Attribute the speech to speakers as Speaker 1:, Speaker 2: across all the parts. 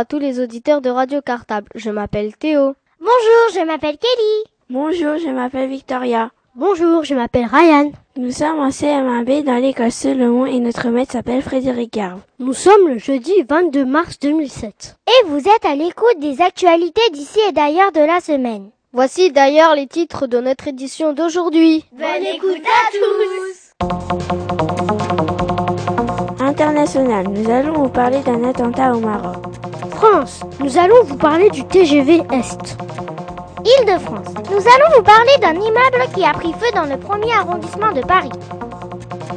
Speaker 1: à tous les auditeurs de Radio Cartable. Je m'appelle Théo.
Speaker 2: Bonjour, je m'appelle Kelly.
Speaker 3: Bonjour, je m'appelle Victoria.
Speaker 4: Bonjour, je m'appelle Ryan.
Speaker 3: Nous sommes en CM1B dans l'école Solomon et notre maître s'appelle Frédéric Garve.
Speaker 4: Nous sommes le jeudi 22 mars 2007.
Speaker 2: Et vous êtes à l'écoute des actualités d'ici et d'ailleurs de la semaine.
Speaker 1: Voici d'ailleurs les titres de notre édition d'aujourd'hui.
Speaker 2: Bonne écoute à tous
Speaker 3: International, nous allons vous parler d'un attentat au Maroc.
Speaker 4: France, nous allons vous parler du TGV Est.
Speaker 2: Île-de-France, nous allons vous parler d'un immeuble qui a pris feu dans le premier arrondissement de Paris.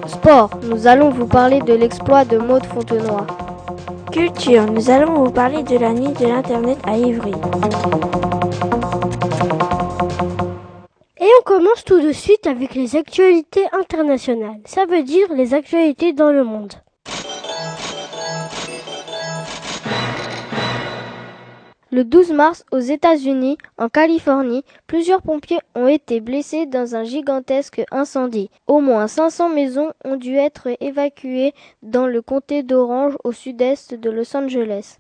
Speaker 1: Sport, nous allons vous parler de l'exploit de Maud Fontenoy.
Speaker 3: Culture, nous allons vous parler de la nuit de l'Internet à Ivry.
Speaker 4: Et on commence tout de suite avec les actualités internationales. Ça veut dire les actualités dans le monde.
Speaker 1: Le 12 mars, aux États-Unis, en Californie, plusieurs pompiers ont été blessés dans un gigantesque incendie. Au moins 500 maisons ont dû être évacuées dans le comté d'Orange au sud-est de Los Angeles.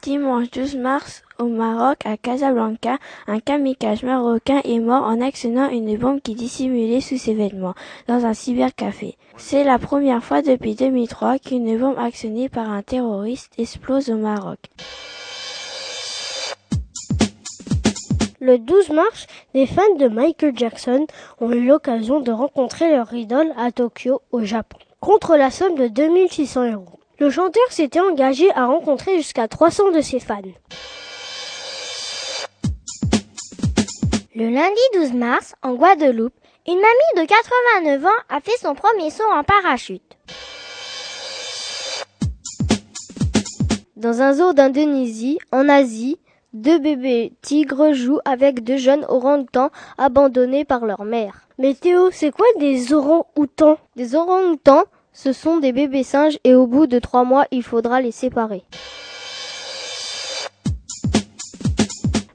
Speaker 3: Dimanche 12 mars, au Maroc, à Casablanca, un kamikaze marocain est mort en actionnant une bombe qui dissimulait sous ses vêtements dans un cybercafé. C'est la première fois depuis 2003 qu'une bombe actionnée par un terroriste explose au Maroc.
Speaker 4: Le 12 mars, les fans de Michael Jackson ont eu l'occasion de rencontrer leur idole à Tokyo, au Japon, contre la somme de 2600 euros. Le chanteur s'était engagé à rencontrer jusqu'à 300 de ses fans.
Speaker 2: Le lundi 12 mars, en Guadeloupe, une mamie de 89 ans a fait son premier saut en parachute.
Speaker 1: Dans un zoo d'Indonésie, en Asie, deux bébés tigres jouent avec deux jeunes orang-outans abandonnés par leur mère.
Speaker 4: Mais Théo, c'est quoi des orang-outans?
Speaker 1: Des orang-outans, ce sont des bébés singes et au bout de trois mois, il faudra les séparer.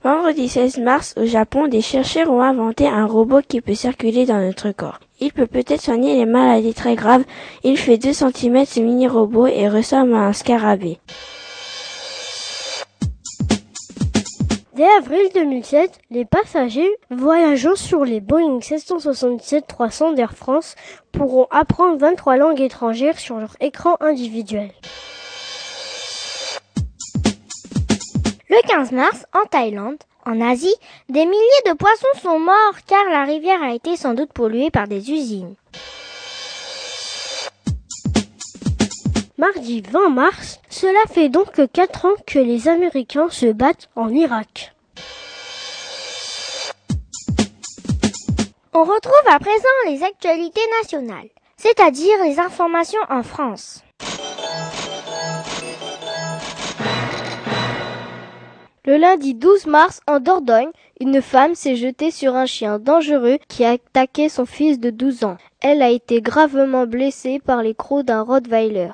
Speaker 3: Vendredi 16 mars, au Japon, des chercheurs ont inventé un robot qui peut circuler dans notre corps. Il peut peut-être soigner les maladies très graves. Il fait 2 cm ce mini-robot et ressemble à un scarabée.
Speaker 4: Dès avril 2007, les passagers voyageant sur les Boeing 767-300 d'Air France pourront apprendre 23 langues étrangères sur leur écran individuel.
Speaker 2: Le 15 mars, en Thaïlande, en Asie, des milliers de poissons sont morts car la rivière a été sans doute polluée par des usines.
Speaker 4: Mardi 20 mars, cela fait donc 4 ans que les Américains se battent en Irak.
Speaker 2: On retrouve à présent les actualités nationales, c'est-à-dire les informations en France.
Speaker 1: Le lundi 12 mars, en Dordogne, une femme s'est jetée sur un chien dangereux qui a attaqué son fils de 12 ans. Elle a été gravement blessée par les crocs d'un Rottweiler.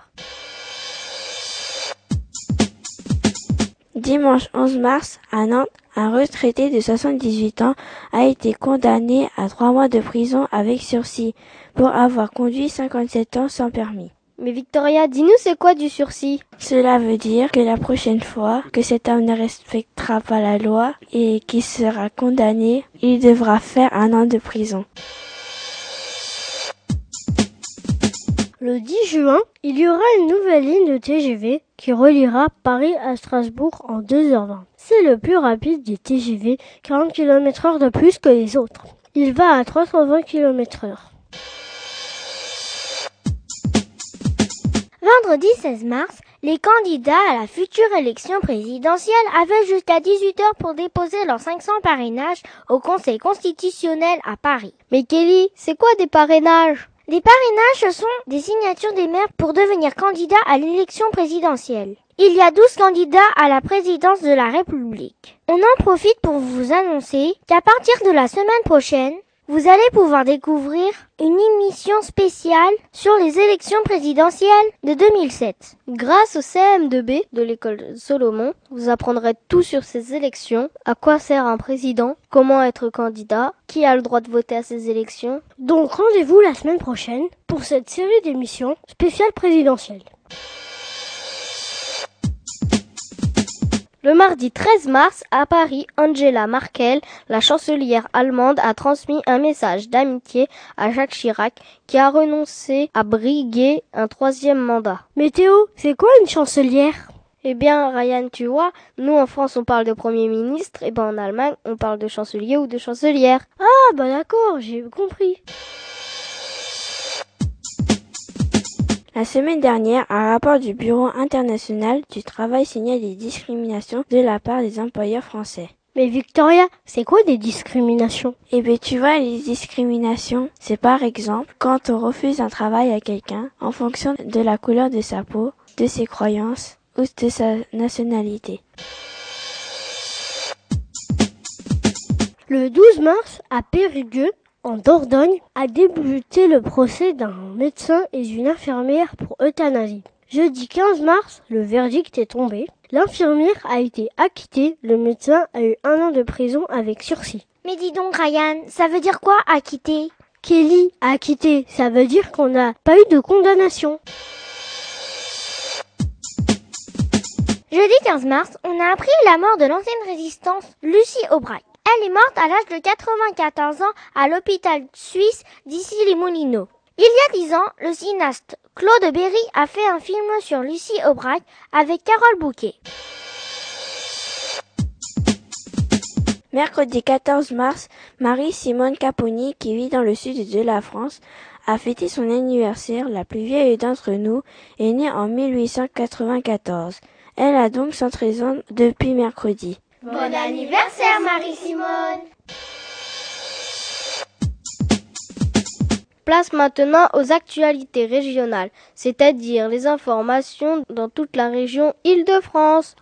Speaker 3: Dimanche 11 mars, à Nantes, un retraité de 78 ans a été condamné à 3 mois de prison avec sursis pour avoir conduit 57 ans sans permis.
Speaker 1: Mais Victoria, dis-nous c'est quoi du sursis?
Speaker 3: Cela veut dire que la prochaine fois que cet homme ne respectera pas la loi et qui sera condamné, il devra faire un an de prison.
Speaker 4: Le 10 juin, il y aura une nouvelle ligne de TGV qui reliera Paris à Strasbourg en 2h20. C'est le plus rapide des TGV, 40 km heure de plus que les autres. Il va à 320 km heure.
Speaker 2: Vendredi 16 mars, les candidats à la future élection présidentielle avaient jusqu'à 18 heures pour déposer leurs 500 parrainages au Conseil constitutionnel à Paris.
Speaker 1: Mais Kelly, c'est quoi des parrainages?
Speaker 2: Des parrainages, ce sont des signatures des maires pour devenir candidats à l'élection présidentielle. Il y a 12 candidats à la présidence de la République. On en profite pour vous annoncer qu'à partir de la semaine prochaine, vous allez pouvoir découvrir une émission spéciale sur les élections présidentielles de 2007.
Speaker 1: Grâce au CM2B de l'école Solomon, vous apprendrez tout sur ces élections, à quoi sert un président, comment être candidat, qui a le droit de voter à ces élections.
Speaker 4: Donc rendez-vous la semaine prochaine pour cette série d'émissions spéciales présidentielles.
Speaker 1: Le mardi 13 mars, à Paris, Angela Merkel, la chancelière allemande, a transmis un message d'amitié à Jacques Chirac, qui a renoncé à briguer un troisième mandat.
Speaker 4: Mais Théo, c'est quoi une chancelière?
Speaker 1: Eh bien, Ryan, tu vois, nous en France on parle de Premier ministre, et ben en Allemagne on parle de chancelier ou de chancelière.
Speaker 4: Ah bah d'accord, j'ai compris.
Speaker 3: La semaine dernière, un rapport du Bureau international du travail signait des discriminations de la part des employeurs français.
Speaker 4: Mais Victoria, c'est quoi des discriminations?
Speaker 3: Eh bien, tu vois, les discriminations, c'est par exemple quand on refuse un travail à quelqu'un en fonction de la couleur de sa peau, de ses croyances ou de sa nationalité.
Speaker 4: Le 12 mars, à Périgueux, en Dordogne, a débuté le procès d'un médecin et d'une infirmière pour euthanasie. Jeudi 15 mars, le verdict est tombé. L'infirmière a été acquittée, le médecin a eu un an de prison avec sursis.
Speaker 2: Mais dis donc Ryan, ça veut dire quoi acquitter?
Speaker 4: Kelly, acquitté, ça veut dire qu'on n'a pas eu de condamnation.
Speaker 2: Jeudi 15 mars, on a appris la mort de l'ancienne résistance Lucie Aubrac. Elle est morte à l'âge de 94 ans à l'hôpital suisse d'ici les Moulineaux. Il y a dix ans, le cinéaste Claude Berry a fait un film sur Lucie Aubrac avec Carole Bouquet.
Speaker 3: Mercredi 14 mars, Marie-Simone Caponi, qui vit dans le sud de la France, a fêté son anniversaire. La plus vieille d'entre nous est née en 1894. Elle a donc 113 ans depuis mercredi.
Speaker 2: Bon anniversaire Marie-Simone
Speaker 1: Place maintenant aux actualités régionales, c'est-à-dire les informations dans toute la région Île-de-France.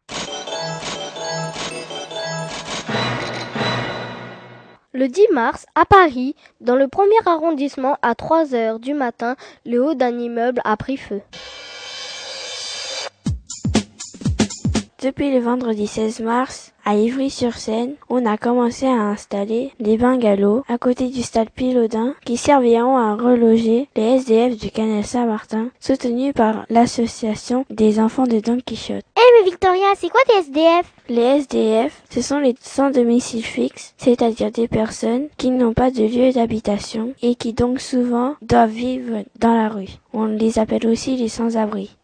Speaker 1: Le 10 mars, à Paris, dans le premier arrondissement, à 3 heures du matin, le haut d'un immeuble a pris feu.
Speaker 3: Depuis le vendredi 16 mars, à Ivry-sur-Seine, on a commencé à installer des bungalows à côté du stade Pilaudin qui serviront à reloger les SDF du canal Saint-Martin, soutenus par l'association des enfants de Don Quichotte.
Speaker 2: Eh mais Victoria, c'est quoi des SDF
Speaker 3: Les SDF, ce sont les sans domicile fixe, c'est-à-dire des personnes qui n'ont pas de lieu d'habitation et qui donc souvent doivent vivre dans la rue. On les appelle aussi les sans-abri.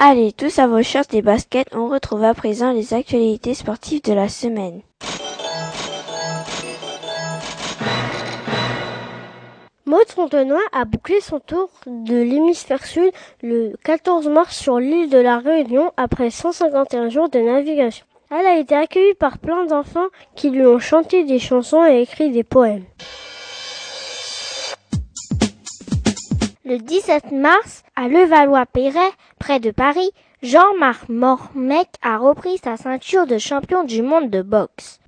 Speaker 3: Allez, tous à vos shorts et baskets, on retrouve à présent les actualités sportives de la semaine.
Speaker 4: Maud Fontenoy a bouclé son tour de l'hémisphère sud le 14 mars sur l'île de la Réunion après 151 jours de navigation. Elle a été accueillie par plein d'enfants qui lui ont chanté des chansons et écrit des poèmes.
Speaker 2: Le 17 mars, à Levallois-Perret, près de Paris, Jean-Marc Mormec a repris sa ceinture de champion du monde de boxe.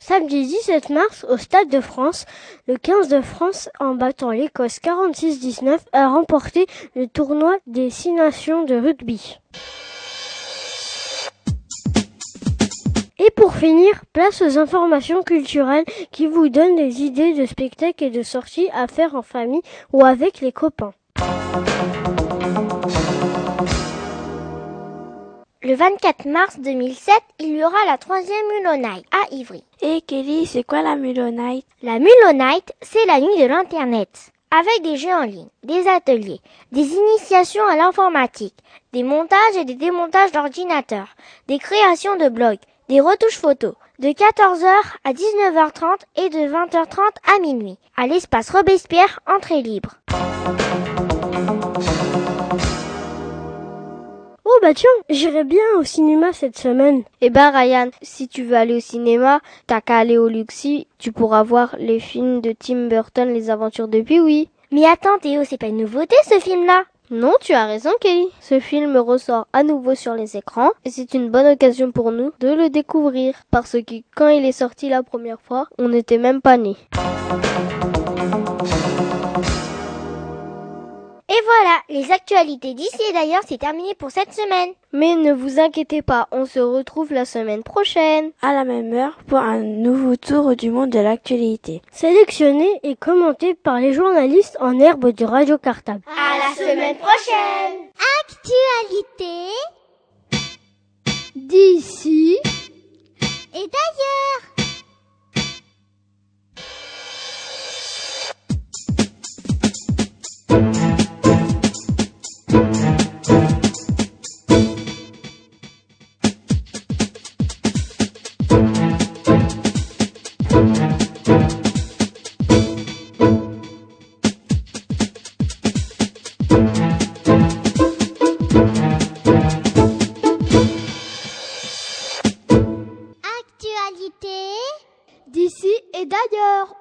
Speaker 4: Samedi 17 mars, au Stade de France, le 15 de France, en battant l'Écosse 46-19, a remporté le tournoi des Six Nations de rugby. Et pour finir, place aux informations culturelles qui vous donnent des idées de spectacles et de sorties à faire en famille ou avec les copains.
Speaker 2: Le 24 mars 2007, il y aura la troisième Mulonite à Ivry.
Speaker 3: Et Kelly, c'est quoi la Mulonite?
Speaker 2: La Mulonite, c'est la nuit de l'Internet. Avec des jeux en ligne, des ateliers, des initiations à l'informatique, des montages et des démontages d'ordinateurs, des créations de blogs, des retouches photos, de 14h à 19h30 et de 20h30 à minuit, à l'espace Robespierre, entrée libre.
Speaker 4: Oh bah tiens, j'irai bien au cinéma cette semaine.
Speaker 1: Eh ben Ryan, si tu veux aller au cinéma, t'as qu'à aller au Luxi, tu pourras voir les films de Tim Burton, Les Aventures de Pee-wee.
Speaker 2: Mais attends Théo, c'est pas une nouveauté ce film-là
Speaker 1: Non, tu as raison Kelly. Ce film ressort à nouveau sur les écrans et c'est une bonne occasion pour nous de le découvrir parce que quand il est sorti la première fois, on n'était même pas nés.
Speaker 2: voilà, les actualités d'ici et d'ailleurs, c'est terminé pour cette semaine.
Speaker 1: Mais ne vous inquiétez pas, on se retrouve la semaine prochaine.
Speaker 3: À la même heure pour un nouveau tour du monde de l'actualité.
Speaker 4: Sélectionné et commenté par les journalistes en herbe du Radio Cartable.
Speaker 2: À la semaine prochaine
Speaker 5: Actualité d'ici et d'ailleurs